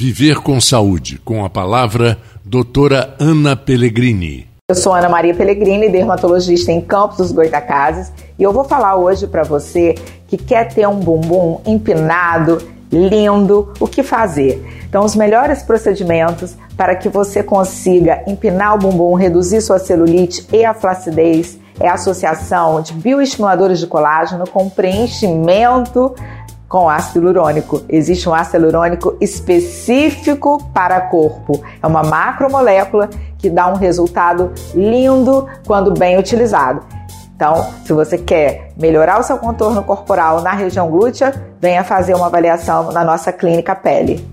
Viver com Saúde, com a palavra doutora Ana Pellegrini. Eu sou Ana Maria Pellegrini, dermatologista em Campos dos Goitacazes, e eu vou falar hoje para você que quer ter um bumbum empinado, lindo, o que fazer? Então, os melhores procedimentos para que você consiga empinar o bumbum, reduzir sua celulite e a flacidez é a associação de bioestimuladores de colágeno com preenchimento com ácido hialurônico. Existe um ácido hialurônico específico para corpo. É uma macromolécula que dá um resultado lindo quando bem utilizado. Então, se você quer melhorar o seu contorno corporal na região glútea, venha fazer uma avaliação na nossa clínica pele.